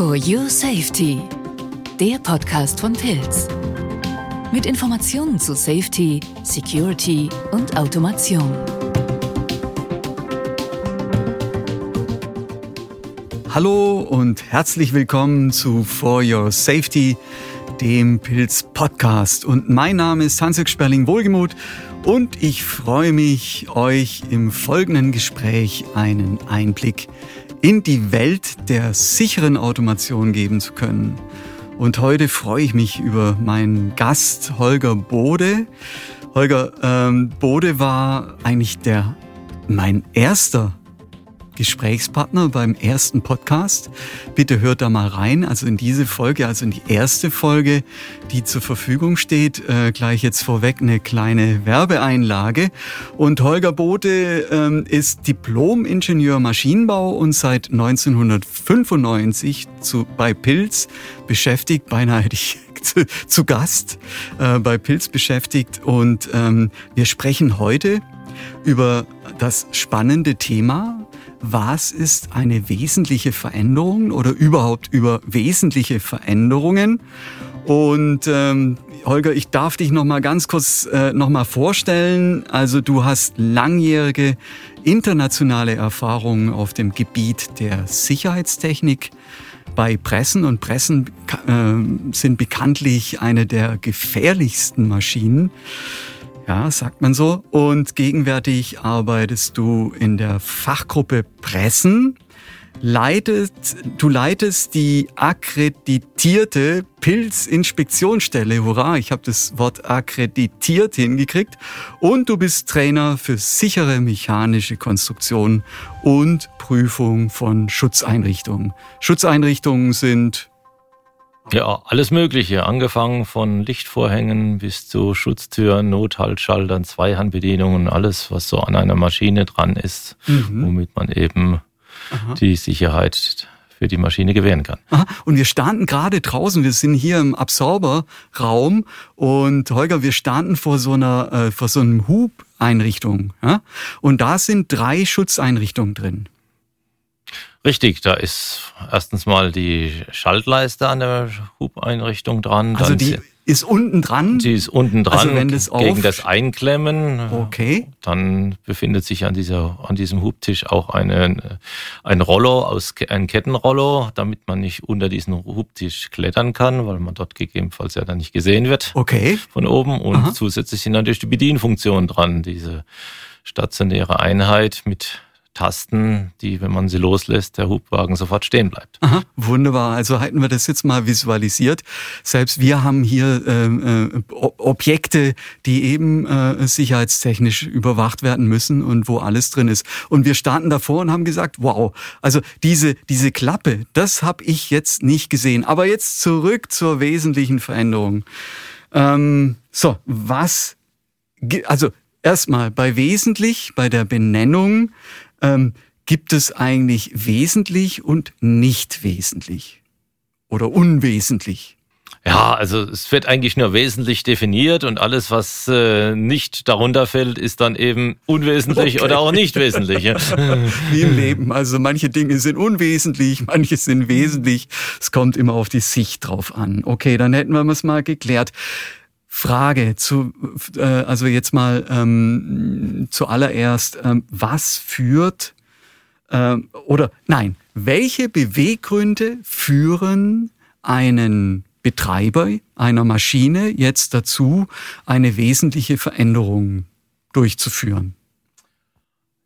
For Your Safety, der Podcast von Pilz. Mit Informationen zu Safety, Security und Automation. Hallo und herzlich willkommen zu For Your Safety, dem Pilz Podcast. Und mein Name ist Hansik Sperling-Wohlgemuth und ich freue mich, euch im folgenden Gespräch einen Einblick in die Welt der sicheren Automation geben zu können. Und heute freue ich mich über meinen Gast Holger Bode. Holger ähm, Bode war eigentlich der mein erster Gesprächspartner beim ersten Podcast. Bitte hört da mal rein, also in diese Folge, also in die erste Folge, die zur Verfügung steht. Äh, gleich jetzt vorweg eine kleine Werbeeinlage. Und Holger Bote ähm, ist Diplom-Ingenieur Maschinenbau und seit 1995 zu, bei Pilz beschäftigt. Beinahe hätte ich zu, Gast äh, bei Pilz beschäftigt. Und ähm, wir sprechen heute über das spannende Thema, was ist eine wesentliche Veränderung oder überhaupt über wesentliche Veränderungen. Und ähm, Holger, ich darf dich noch mal ganz kurz äh, noch mal vorstellen. Also du hast langjährige internationale Erfahrungen auf dem Gebiet der Sicherheitstechnik bei Pressen und Pressen äh, sind bekanntlich eine der gefährlichsten Maschinen. Ja, sagt man so. Und gegenwärtig arbeitest du in der Fachgruppe Pressen. Leitet, du leitest die akkreditierte Pilzinspektionsstelle. Hurra, ich habe das Wort akkreditiert hingekriegt. Und du bist Trainer für sichere mechanische Konstruktion und Prüfung von Schutzeinrichtungen. Schutzeinrichtungen sind ja, alles Mögliche, angefangen von Lichtvorhängen bis zu Schutztüren, Nothaltschaltern, Zweihandbedienungen, alles, was so an einer Maschine dran ist, mhm. womit man eben Aha. die Sicherheit für die Maschine gewähren kann. Aha. Und wir standen gerade draußen, wir sind hier im Absorberraum und Holger, wir standen vor so einer, äh, vor so einem Hub-Einrichtung. Ja? Und da sind drei Schutzeinrichtungen drin. Richtig, da ist erstens mal die Schaltleiste an der Hubeinrichtung dran. Also die ist unten dran? Die ist unten dran also wenn das gegen das Einklemmen. Okay. Dann befindet sich an, dieser, an diesem Hubtisch auch eine, ein Rollo, aus, ein Kettenrollo, damit man nicht unter diesen Hubtisch klettern kann, weil man dort gegebenenfalls ja dann nicht gesehen wird. Okay. Von oben. Und Aha. zusätzlich sind natürlich die Bedienfunktionen dran, diese stationäre Einheit mit Tasten, die, wenn man sie loslässt, der Hubwagen sofort stehen bleibt. Aha, wunderbar. Also halten wir das jetzt mal visualisiert. Selbst wir haben hier äh, äh, Objekte, die eben äh, sicherheitstechnisch überwacht werden müssen und wo alles drin ist. Und wir standen davor und haben gesagt, wow, also diese, diese Klappe, das habe ich jetzt nicht gesehen. Aber jetzt zurück zur wesentlichen Veränderung. Ähm, so, was, also erstmal bei wesentlich, bei der Benennung, ähm, gibt es eigentlich wesentlich und nicht wesentlich oder unwesentlich? Ja, also es wird eigentlich nur wesentlich definiert und alles, was äh, nicht darunter fällt, ist dann eben unwesentlich okay. oder auch nicht wesentlich. Wie im Leben. Also manche Dinge sind unwesentlich, manche sind wesentlich. Es kommt immer auf die Sicht drauf an. Okay, dann hätten wir es mal geklärt. Frage zu, äh, also jetzt mal ähm, zuallererst, ähm, was führt ähm, oder nein, welche Beweggründe führen einen Betreiber einer Maschine jetzt dazu, eine wesentliche Veränderung durchzuführen?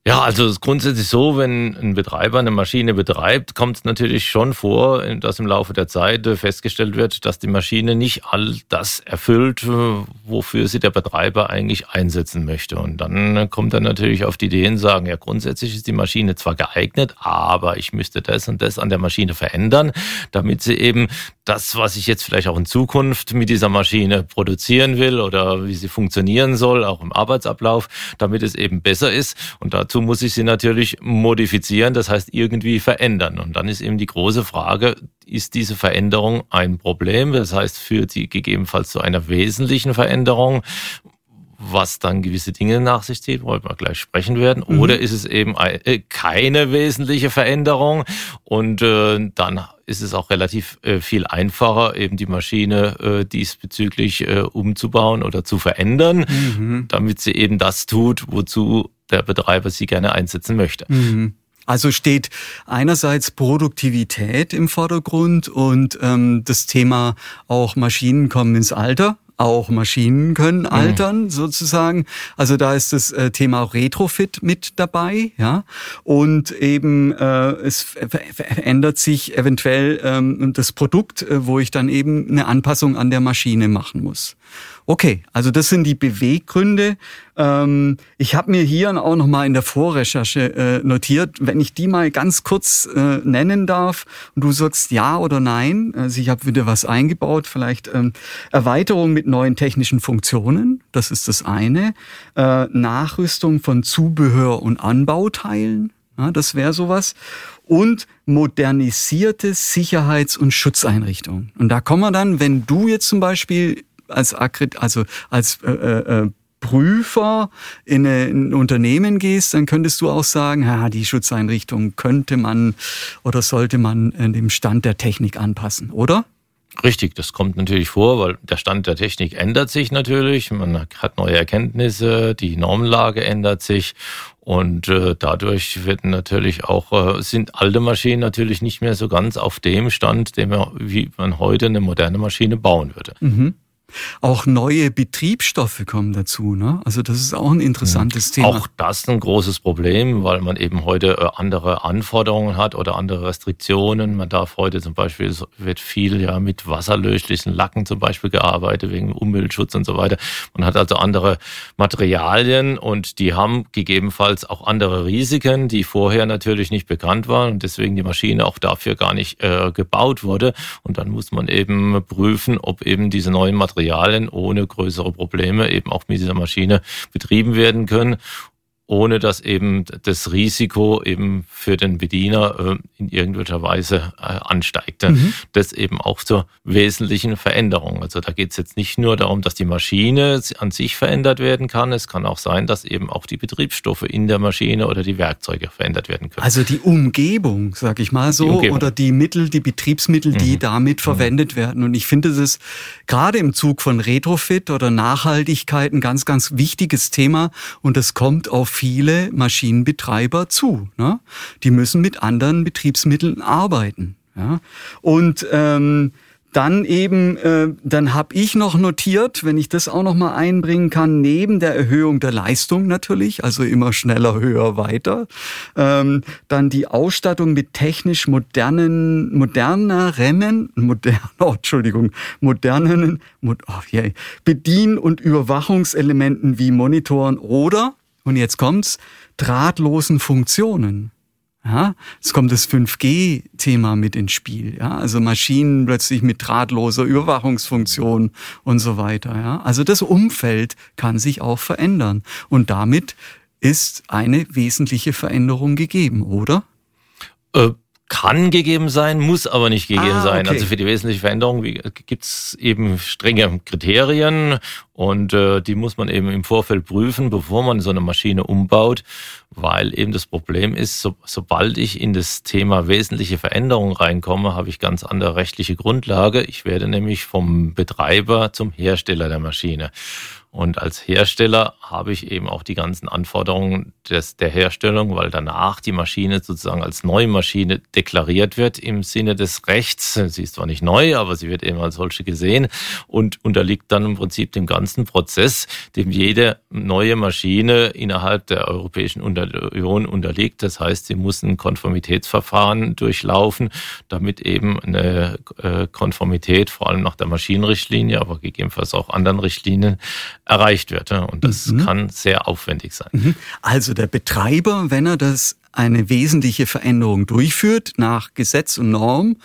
Ja, also es ist grundsätzlich so, wenn ein Betreiber eine Maschine betreibt, kommt es natürlich schon vor, dass im Laufe der Zeit festgestellt wird, dass die Maschine nicht all das erfüllt, wofür sie der Betreiber eigentlich einsetzen möchte. Und dann kommt er natürlich auf die Idee und sagen, ja, grundsätzlich ist die Maschine zwar geeignet, aber ich müsste das und das an der Maschine verändern, damit sie eben das, was ich jetzt vielleicht auch in Zukunft mit dieser Maschine produzieren will oder wie sie funktionieren soll, auch im Arbeitsablauf, damit es eben besser ist. Und dazu dazu muss ich sie natürlich modifizieren, das heißt irgendwie verändern. Und dann ist eben die große Frage, ist diese Veränderung ein Problem? Das heißt, führt sie gegebenenfalls zu einer wesentlichen Veränderung? was dann gewisse Dinge nach sich zieht, wollen wir gleich sprechen werden. Mhm. Oder ist es eben äh, keine wesentliche Veränderung und äh, dann ist es auch relativ äh, viel einfacher, eben die Maschine äh, diesbezüglich äh, umzubauen oder zu verändern, mhm. damit sie eben das tut, wozu der Betreiber sie gerne einsetzen möchte. Mhm. Also steht einerseits Produktivität im Vordergrund und ähm, das Thema auch Maschinen kommen ins Alter. Auch Maschinen können mhm. altern, mhm. sozusagen. Also da ist das äh, Thema Retrofit mit dabei, ja. Und eben äh, es verändert sich eventuell ähm, das Produkt, äh, wo ich dann eben eine Anpassung an der Maschine machen muss. Okay, also das sind die Beweggründe. Ähm, ich habe mir hier auch noch mal in der Vorrecherche äh, notiert, wenn ich die mal ganz kurz äh, nennen darf und du sagst ja oder nein. Also ich habe wieder was eingebaut, vielleicht ähm, Erweiterung mit neuen technischen Funktionen, das ist das eine. Äh, Nachrüstung von Zubehör und Anbauteilen, ja, das wäre sowas und modernisierte Sicherheits- und Schutzeinrichtungen. Und da kommen wir dann, wenn du jetzt zum Beispiel als also als äh, äh, äh, Prüfer in ein Unternehmen gehst, dann könntest du auch sagen, ja, die Schutzeinrichtung könnte man oder sollte man dem Stand der Technik anpassen, oder? Richtig, das kommt natürlich vor, weil der Stand der Technik ändert sich natürlich. Man hat neue Erkenntnisse, die Normenlage ändert sich und äh, dadurch wird natürlich auch, äh, sind alte Maschinen natürlich nicht mehr so ganz auf dem Stand, dem wie man heute eine moderne Maschine bauen würde. Mhm. Auch neue Betriebsstoffe kommen dazu. Ne? Also das ist auch ein interessantes Thema. Auch das ein großes Problem, weil man eben heute äh, andere Anforderungen hat oder andere Restriktionen. Man darf heute zum Beispiel, wird viel ja mit wasserlöslichen Lacken zum Beispiel gearbeitet, wegen Umweltschutz und so weiter. Man hat also andere Materialien und die haben gegebenenfalls auch andere Risiken, die vorher natürlich nicht bekannt waren und deswegen die Maschine auch dafür gar nicht äh, gebaut wurde. Und dann muss man eben prüfen, ob eben diese neuen Materialien Materialien ohne größere Probleme eben auch mit dieser Maschine betrieben werden können ohne dass eben das Risiko eben für den Bediener äh, in irgendwelcher Weise äh, ansteigt. Mhm. Das eben auch zur wesentlichen Veränderung. Also da geht es jetzt nicht nur darum, dass die Maschine an sich verändert werden kann. Es kann auch sein, dass eben auch die Betriebsstoffe in der Maschine oder die Werkzeuge verändert werden können. Also die Umgebung, sag ich mal so, die oder die Mittel, die Betriebsmittel, mhm. die damit mhm. verwendet werden. Und ich finde das gerade im Zug von Retrofit oder Nachhaltigkeit ein ganz, ganz wichtiges Thema. Und das kommt auf viele Maschinenbetreiber zu. Ne? Die müssen mit anderen Betriebsmitteln arbeiten. Ja? Und ähm, dann eben, äh, dann habe ich noch notiert, wenn ich das auch noch mal einbringen kann, neben der Erhöhung der Leistung natürlich, also immer schneller, höher, weiter, ähm, dann die Ausstattung mit technisch modernen, moderneren, modern, oh, Entschuldigung, modernen, oh, yeah, Bedien- und Überwachungselementen wie Monitoren oder und jetzt kommt's, drahtlosen Funktionen. Ja, es kommt das 5G-Thema mit ins Spiel. Ja, also Maschinen plötzlich mit drahtloser Überwachungsfunktion und so weiter. Ja, also das Umfeld kann sich auch verändern. Und damit ist eine wesentliche Veränderung gegeben, oder? Äh, kann gegeben sein, muss aber nicht gegeben ah, sein. Also für die wesentliche Veränderung gibt es eben strenge Kriterien und äh, die muss man eben im Vorfeld prüfen, bevor man so eine Maschine umbaut, weil eben das Problem ist, so, sobald ich in das Thema wesentliche Veränderung reinkomme, habe ich ganz andere rechtliche Grundlage. Ich werde nämlich vom Betreiber zum Hersteller der Maschine. Und als Hersteller habe ich eben auch die ganzen Anforderungen des, der Herstellung, weil danach die Maschine sozusagen als neue Maschine deklariert wird im Sinne des Rechts. Sie ist zwar nicht neu, aber sie wird eben als solche gesehen und unterliegt dann im Prinzip dem ganzen Prozess, dem jede neue Maschine innerhalb der Europäischen Union unterliegt. Das heißt, sie muss ein Konformitätsverfahren durchlaufen, damit eben eine äh, Konformität, vor allem nach der Maschinenrichtlinie, aber gegebenenfalls auch anderen Richtlinien, erreicht wird. Und das mhm. kann sehr aufwendig sein. Mhm. Also der Betreiber, wenn er das eine wesentliche Veränderung durchführt nach Gesetz und Norm,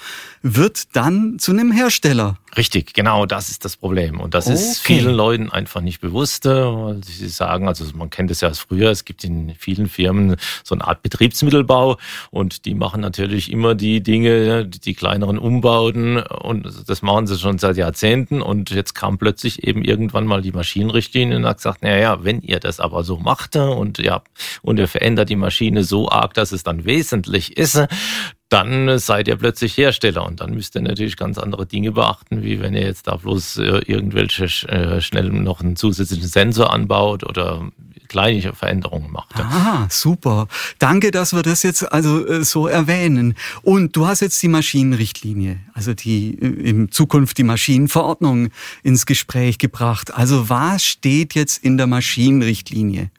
wird dann zu einem Hersteller. Richtig, genau, das ist das Problem. Und das okay. ist vielen Leuten einfach nicht bewusst, äh, weil sie sagen, also man kennt es ja aus früher, es gibt in vielen Firmen so eine Art Betriebsmittelbau und die machen natürlich immer die Dinge, die kleineren Umbauten und das machen sie schon seit Jahrzehnten und jetzt kam plötzlich eben irgendwann mal die Maschinenrichtlinie und hat gesagt, naja, wenn ihr das aber so macht und ja, und ihr verändert die Maschine so arg, dass es dann wesentlich ist, dann seid ihr plötzlich Hersteller und dann müsst ihr natürlich ganz andere Dinge beachten, wie wenn ihr jetzt da bloß äh, irgendwelche äh, schnell noch einen zusätzlichen Sensor anbaut oder kleine Veränderungen macht. Ah, super. Danke, dass wir das jetzt also äh, so erwähnen. Und du hast jetzt die Maschinenrichtlinie, also die in Zukunft die Maschinenverordnung ins Gespräch gebracht. Also was steht jetzt in der Maschinenrichtlinie?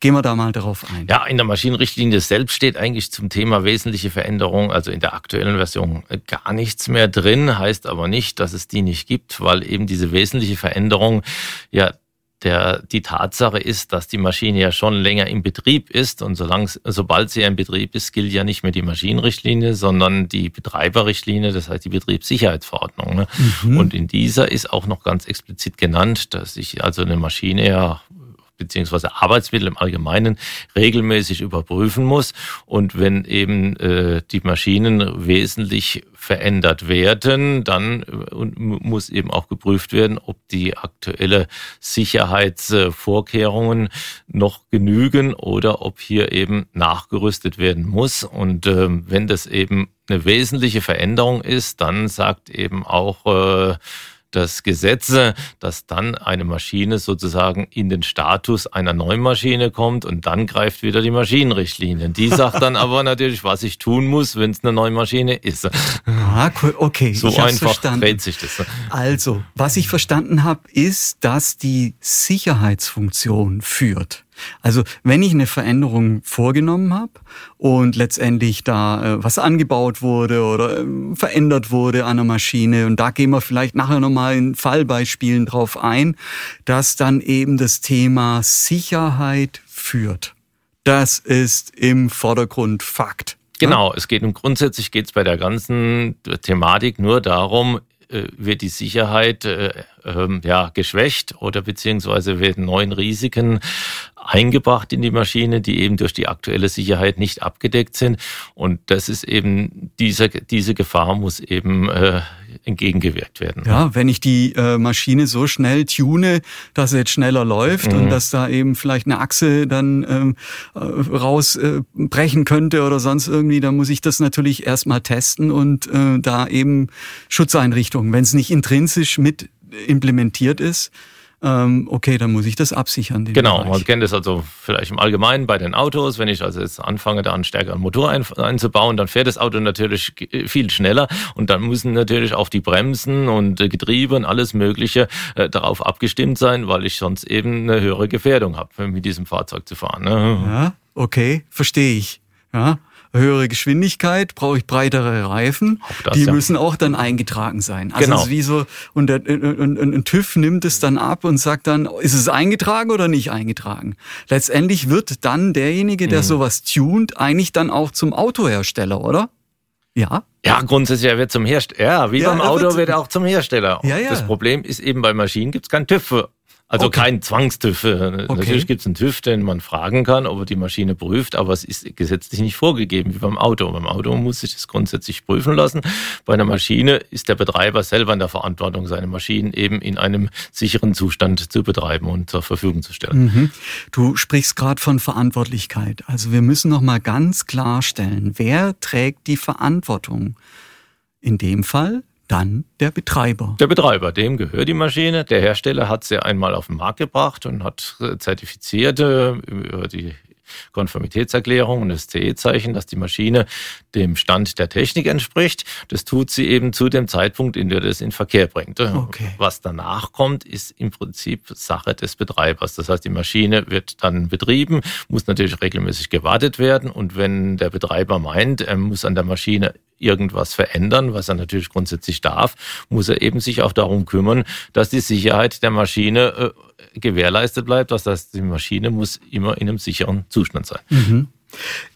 Gehen wir da mal darauf ein. Ja, in der Maschinenrichtlinie selbst steht eigentlich zum Thema wesentliche Veränderung, also in der aktuellen Version äh, gar nichts mehr drin, heißt aber nicht, dass es die nicht gibt, weil eben diese wesentliche Veränderung ja der, die Tatsache ist, dass die Maschine ja schon länger im Betrieb ist und solange, sobald sie im Betrieb ist, gilt ja nicht mehr die Maschinenrichtlinie, sondern die Betreiberrichtlinie, das heißt die Betriebssicherheitsverordnung. Ne? Mhm. Und in dieser ist auch noch ganz explizit genannt, dass sich also eine Maschine ja beziehungsweise Arbeitsmittel im Allgemeinen regelmäßig überprüfen muss. Und wenn eben äh, die Maschinen wesentlich verändert werden, dann äh, muss eben auch geprüft werden, ob die aktuelle Sicherheitsvorkehrungen noch genügen oder ob hier eben nachgerüstet werden muss. Und äh, wenn das eben eine wesentliche Veränderung ist, dann sagt eben auch äh, das Gesetz, dass dann eine Maschine sozusagen in den Status einer neuen Maschine kommt und dann greift wieder die Maschinenrichtlinie. Die sagt dann aber natürlich, was ich tun muss, wenn es eine neue Maschine ist. Ah, cool. Okay, so einfach verstanden. dreht sich das. Also, was ich verstanden habe, ist, dass die Sicherheitsfunktion führt. Also wenn ich eine Veränderung vorgenommen habe und letztendlich da äh, was angebaut wurde oder äh, verändert wurde an der Maschine, und da gehen wir vielleicht nachher nochmal in Fallbeispielen drauf ein, dass dann eben das Thema Sicherheit führt. Das ist im Vordergrund Fakt. Genau, es geht grundsätzlich geht es bei der ganzen Thematik nur darum, äh, wird die Sicherheit äh, äh, ja, geschwächt oder beziehungsweise werden neuen Risiken eingebracht in die Maschine, die eben durch die aktuelle Sicherheit nicht abgedeckt sind. Und das ist eben, diese, diese Gefahr muss eben äh, entgegengewirkt werden. Ja, wenn ich die äh, Maschine so schnell tune, dass sie jetzt schneller läuft mhm. und dass da eben vielleicht eine Achse dann ähm, äh, rausbrechen äh, könnte oder sonst irgendwie, dann muss ich das natürlich erstmal testen und äh, da eben Schutzeinrichtungen, wenn es nicht intrinsisch mit implementiert ist, ähm, okay, dann muss ich das absichern. Genau, Bereich. man kennt das also vielleicht im Allgemeinen bei den Autos. Wenn ich also jetzt anfange, da einen stärkeren Motor ein, einzubauen, dann fährt das Auto natürlich viel schneller und dann müssen natürlich auch die Bremsen und Getriebe und alles Mögliche äh, darauf abgestimmt sein, weil ich sonst eben eine höhere Gefährdung habe, mit diesem Fahrzeug zu fahren. Ne? Ja, okay, verstehe ich. Ja höhere Geschwindigkeit, brauche ich breitere Reifen. Das, die ja. müssen auch dann eingetragen sein. Also genau. wie so, und, der, und, und, und TÜV nimmt es dann ab und sagt dann, ist es eingetragen oder nicht eingetragen? Letztendlich wird dann derjenige, der mhm. sowas tunt, eigentlich dann auch zum Autohersteller, oder? Ja. Ja, grundsätzlich er wird zum Hersteller. Ja, wie ja, beim Auto wird, wird er auch zum Hersteller. Ja, ja. Das Problem ist eben bei Maschinen gibt es keinen TÜV für. Also okay. kein Zwangstüff. Okay. Natürlich gibt es einen TÜV, den man fragen kann, ob er die Maschine prüft, aber es ist gesetzlich nicht vorgegeben wie beim Auto. Beim Auto muss sich das grundsätzlich prüfen lassen. Bei einer Maschine ist der Betreiber selber in der Verantwortung, seine Maschinen eben in einem sicheren Zustand zu betreiben und zur Verfügung zu stellen. Mhm. Du sprichst gerade von Verantwortlichkeit. Also wir müssen noch mal ganz klarstellen, wer trägt die Verantwortung? In dem Fall dann der Betreiber. Der Betreiber, dem gehört die Maschine. Der Hersteller hat sie einmal auf den Markt gebracht und hat zertifizierte über die Konformitätserklärung und das CE-Zeichen, dass die Maschine dem Stand der Technik entspricht. Das tut sie eben zu dem Zeitpunkt, in der das in Verkehr bringt. Okay. Was danach kommt, ist im Prinzip Sache des Betreibers. Das heißt, die Maschine wird dann betrieben, muss natürlich regelmäßig gewartet werden und wenn der Betreiber meint, er muss an der Maschine irgendwas verändern, was er natürlich grundsätzlich darf, muss er eben sich auch darum kümmern, dass die Sicherheit der Maschine äh, gewährleistet bleibt. Das heißt, die Maschine muss immer in einem sicheren Zustand sein. Mhm.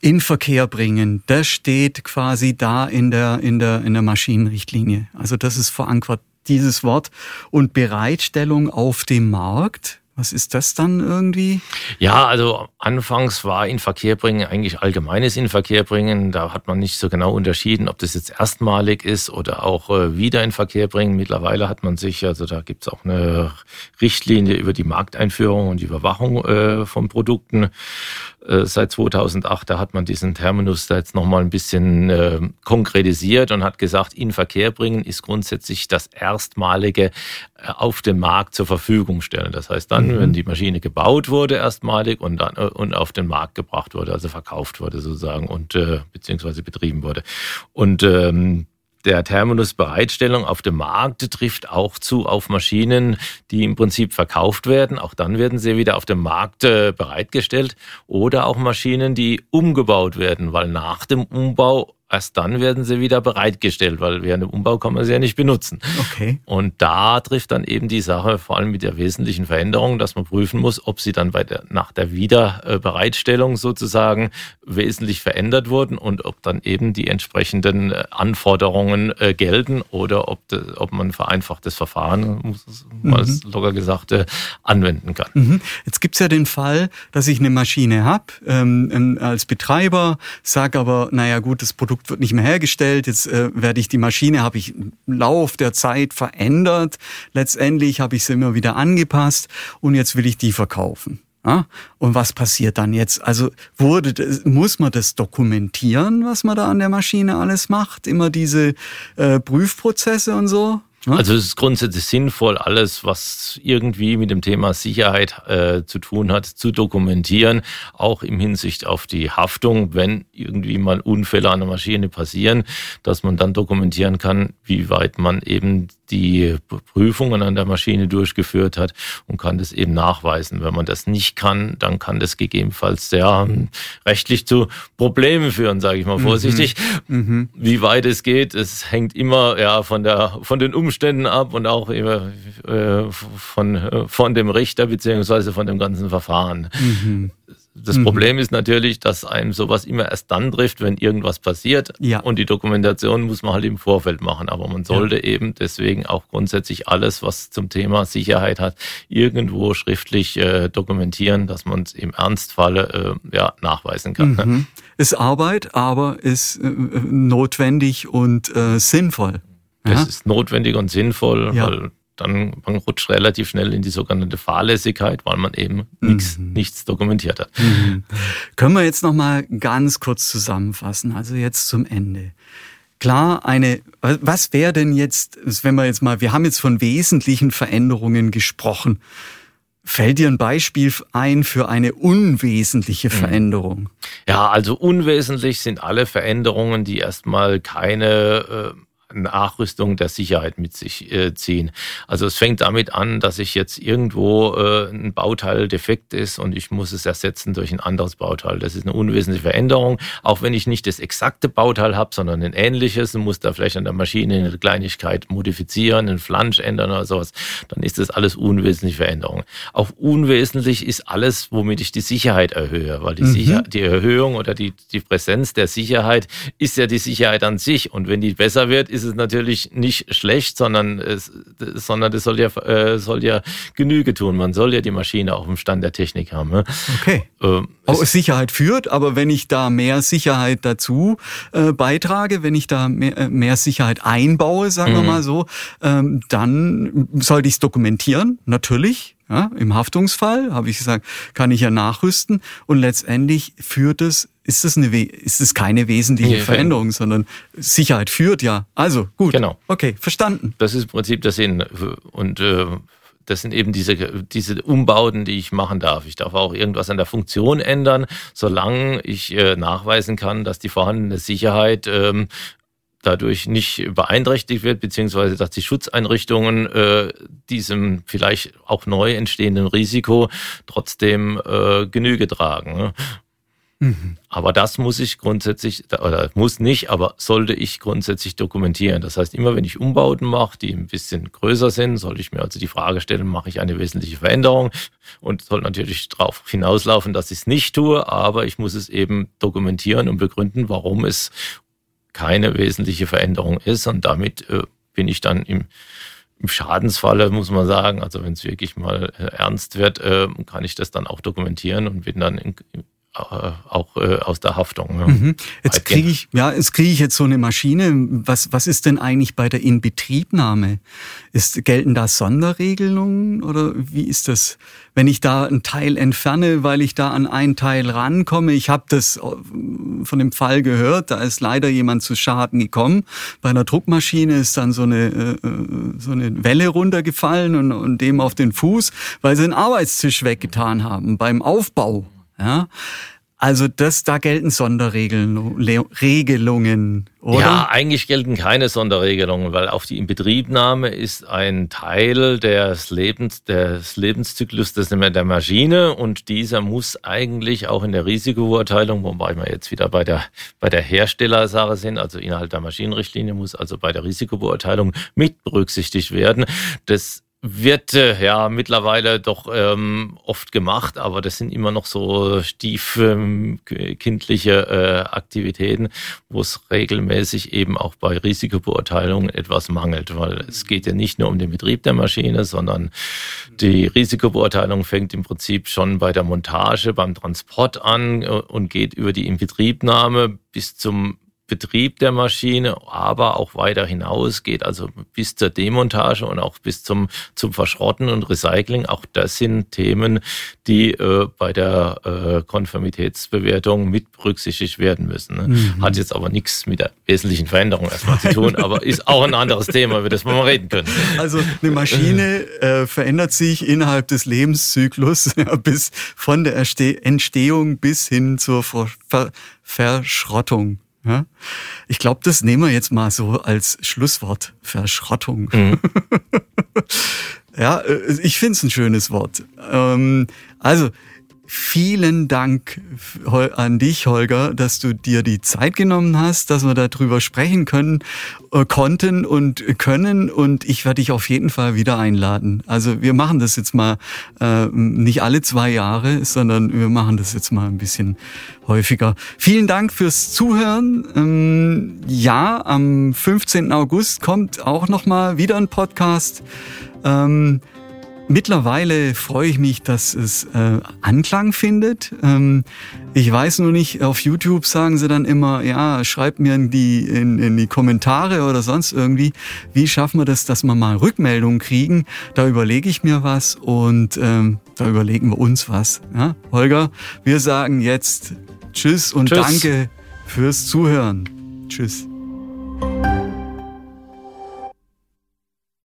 In Verkehr bringen, das steht quasi da in der, in der, in der Maschinenrichtlinie. Also das ist verankert, dieses Wort. Und Bereitstellung auf dem Markt, was ist das dann irgendwie? Ja, also anfangs war in Verkehr bringen eigentlich allgemeines in Verkehr bringen. Da hat man nicht so genau unterschieden, ob das jetzt erstmalig ist oder auch äh, wieder in Verkehr bringen. Mittlerweile hat man sich, also da gibt's auch eine Richtlinie über die Markteinführung und die Überwachung äh, von Produkten äh, seit 2008. Da hat man diesen Terminus da jetzt nochmal ein bisschen konkretisiert und hat gesagt, in Verkehr bringen ist grundsätzlich das erstmalige auf den Markt zur Verfügung stellen. Das heißt dann, mhm. wenn die Maschine gebaut wurde erstmalig und dann äh, und auf den Markt gebracht wurde, also verkauft wurde sozusagen und äh, beziehungsweise betrieben wurde. Und ähm, der Terminus Bereitstellung auf dem Markt trifft auch zu auf Maschinen, die im Prinzip verkauft werden. Auch dann werden sie wieder auf dem Markt äh, bereitgestellt. Oder auch Maschinen, die umgebaut werden, weil nach dem Umbau erst dann werden sie wieder bereitgestellt, weil während dem Umbau kann man sie ja nicht benutzen. Okay. Und da trifft dann eben die Sache, vor allem mit der wesentlichen Veränderung, dass man prüfen muss, ob sie dann bei der, nach der Wiederbereitstellung sozusagen wesentlich verändert wurden und ob dann eben die entsprechenden äh, Anforderungen äh, gelten oder ob, de, ob man vereinfachtes Verfahren, muss mal mhm. locker gesagt, äh, anwenden kann. Mhm. Jetzt gibt's ja den Fall, dass ich eine Maschine habe ähm, ähm, als Betreiber, sage aber, naja gut, das Produkt Produkt wird nicht mehr hergestellt, jetzt äh, werde ich die Maschine, habe ich im Lauf der Zeit verändert, letztendlich habe ich sie immer wieder angepasst und jetzt will ich die verkaufen. Ja? Und was passiert dann jetzt? Also wurde muss man das dokumentieren, was man da an der Maschine alles macht? Immer diese äh, Prüfprozesse und so? Ja? Also es ist grundsätzlich sinnvoll, alles, was irgendwie mit dem Thema Sicherheit äh, zu tun hat, zu dokumentieren, auch im Hinsicht auf die Haftung, wenn irgendwie mal Unfälle an der Maschine passieren, dass man dann dokumentieren kann, wie weit man eben die Prüfungen an der Maschine durchgeführt hat und kann das eben nachweisen. Wenn man das nicht kann, dann kann das gegebenenfalls sehr hm, rechtlich zu Problemen führen, sage ich mal mhm. vorsichtig. Mhm. Wie weit es geht, es hängt immer ja von der von den Umständen ab und auch immer äh, von von dem Richter beziehungsweise von dem ganzen Verfahren. Mhm. Das mhm. Problem ist natürlich, dass einem sowas immer erst dann trifft, wenn irgendwas passiert. Ja. Und die Dokumentation muss man halt im Vorfeld machen. Aber man sollte ja. eben deswegen auch grundsätzlich alles, was zum Thema Sicherheit hat, irgendwo schriftlich äh, dokumentieren, dass man es im Ernstfalle äh, ja, nachweisen kann. Ne? Mhm. Ist Arbeit, aber ist äh, notwendig und äh, sinnvoll. Das ja? ist notwendig und sinnvoll, ja. weil dann man rutscht relativ schnell in die sogenannte Fahrlässigkeit, weil man eben mhm. nichts, nichts dokumentiert hat. Mhm. Können wir jetzt noch mal ganz kurz zusammenfassen? Also jetzt zum Ende. Klar, eine, was wäre denn jetzt, wenn wir jetzt mal, wir haben jetzt von wesentlichen Veränderungen gesprochen. Fällt dir ein Beispiel ein für eine unwesentliche mhm. Veränderung? Ja, also unwesentlich sind alle Veränderungen, die erstmal keine äh, Nachrüstung der Sicherheit mit sich äh, ziehen. Also es fängt damit an, dass ich jetzt irgendwo äh, ein Bauteil defekt ist und ich muss es ersetzen durch ein anderes Bauteil. Das ist eine unwesentliche Veränderung. Auch wenn ich nicht das exakte Bauteil habe, sondern ein ähnliches und muss da vielleicht an der Maschine eine Kleinigkeit modifizieren, einen Flansch ändern oder sowas, dann ist das alles unwesentliche Veränderung. Auch unwesentlich ist alles, womit ich die Sicherheit erhöhe, weil die, mhm. Sicher die Erhöhung oder die, die Präsenz der Sicherheit ist ja die Sicherheit an sich und wenn die besser wird, ist es natürlich nicht schlecht, sondern es, sondern das soll ja, äh, soll ja Genüge tun. Man soll ja die Maschine auch im Stand der Technik haben. Ne? Okay. Ähm, auch Sicherheit führt, aber wenn ich da mehr Sicherheit dazu äh, beitrage, wenn ich da mehr, äh, mehr Sicherheit einbaue, sagen mhm. wir mal so, ähm, dann sollte ich es dokumentieren, natürlich. Ja, Im Haftungsfall, habe ich gesagt, kann ich ja nachrüsten und letztendlich führt es, ist es, eine, ist es keine wesentliche nee, Veränderung, sondern Sicherheit führt ja. Also gut, genau. okay, verstanden. Das ist im Prinzip der Sinn und äh, das sind eben diese, diese Umbauten, die ich machen darf. Ich darf auch irgendwas an der Funktion ändern, solange ich äh, nachweisen kann, dass die vorhandene Sicherheit ähm, dadurch nicht beeinträchtigt wird, beziehungsweise dass die Schutzeinrichtungen äh, diesem vielleicht auch neu entstehenden Risiko trotzdem äh, Genüge tragen. Ne? Mhm. Aber das muss ich grundsätzlich, oder muss nicht, aber sollte ich grundsätzlich dokumentieren. Das heißt, immer wenn ich Umbauten mache, die ein bisschen größer sind, sollte ich mir also die Frage stellen, mache ich eine wesentliche Veränderung und soll natürlich darauf hinauslaufen, dass ich es nicht tue, aber ich muss es eben dokumentieren und begründen, warum es keine wesentliche Veränderung ist. Und damit äh, bin ich dann im, im Schadensfalle, muss man sagen, also wenn es wirklich mal äh, ernst wird, äh, kann ich das dann auch dokumentieren und bin dann in, auch äh, aus der Haftung. Ja. Mhm. Jetzt kriege ich, ja, jetzt kriege ich jetzt so eine Maschine. Was, was ist denn eigentlich bei der Inbetriebnahme? Ist, gelten da Sonderregelungen oder wie ist das? Wenn ich da ein Teil entferne, weil ich da an ein Teil rankomme, ich habe das äh, von dem Fall gehört, da ist leider jemand zu Schaden gekommen. Bei einer Druckmaschine ist dann so eine, so eine Welle runtergefallen und, und dem auf den Fuß, weil sie den Arbeitstisch weggetan haben beim Aufbau. Ja? Also das, da gelten Sonderregelungen, oder? Ja, eigentlich gelten keine Sonderregelungen, weil auf die Inbetriebnahme ist ein Teil des Lebens, des Lebenszyklus des, der Maschine und dieser muss eigentlich auch in der Risikobeurteilung, wobei wir jetzt wieder bei der, bei der Herstellersache sind, also innerhalb der Maschinenrichtlinie muss also bei der Risikobeurteilung mit berücksichtigt werden. Das wird äh, ja mittlerweile doch ähm, oft gemacht, aber das sind immer noch so stiefkindliche äh, Aktivitäten, wo es regelmäßig eben auch bei Risikobeurteilungen etwas mangelt, weil es geht ja nicht nur um den Betrieb der Maschine, sondern die Risikobeurteilung fängt im Prinzip schon bei der Montage, beim Transport an äh, und geht über die Inbetriebnahme bis zum Betrieb der Maschine, aber auch weiter hinaus geht, also bis zur Demontage und auch bis zum, zum Verschrotten und Recycling. Auch das sind Themen, die äh, bei der äh, Konformitätsbewertung mit berücksichtigt werden müssen. Ne? Mhm. Hat jetzt aber nichts mit der wesentlichen Veränderung erstmal zu tun, aber ist auch ein anderes Thema, über das wir mal reden können. Also eine Maschine äh, verändert sich innerhalb des Lebenszyklus ja, bis von der Entstehung bis hin zur Ver Ver Verschrottung. Ja? Ich glaube, das nehmen wir jetzt mal so als Schlusswort. Verschrottung. Mhm. ja, äh, ich finde es ein schönes Wort. Ähm, also, Vielen Dank an dich, Holger, dass du dir die Zeit genommen hast, dass wir darüber sprechen können, äh, konnten und können. Und ich werde dich auf jeden Fall wieder einladen. Also wir machen das jetzt mal äh, nicht alle zwei Jahre, sondern wir machen das jetzt mal ein bisschen häufiger. Vielen Dank fürs Zuhören. Ähm, ja, am 15. August kommt auch noch mal wieder ein Podcast. Ähm, Mittlerweile freue ich mich, dass es äh, Anklang findet. Ähm, ich weiß nur nicht, auf YouTube sagen sie dann immer, ja, schreibt mir in die, in, in die Kommentare oder sonst irgendwie, wie schaffen wir das, dass wir mal Rückmeldungen kriegen. Da überlege ich mir was und ähm, da überlegen wir uns was. Ja? Holger, wir sagen jetzt Tschüss und Tschüss. danke fürs Zuhören. Tschüss.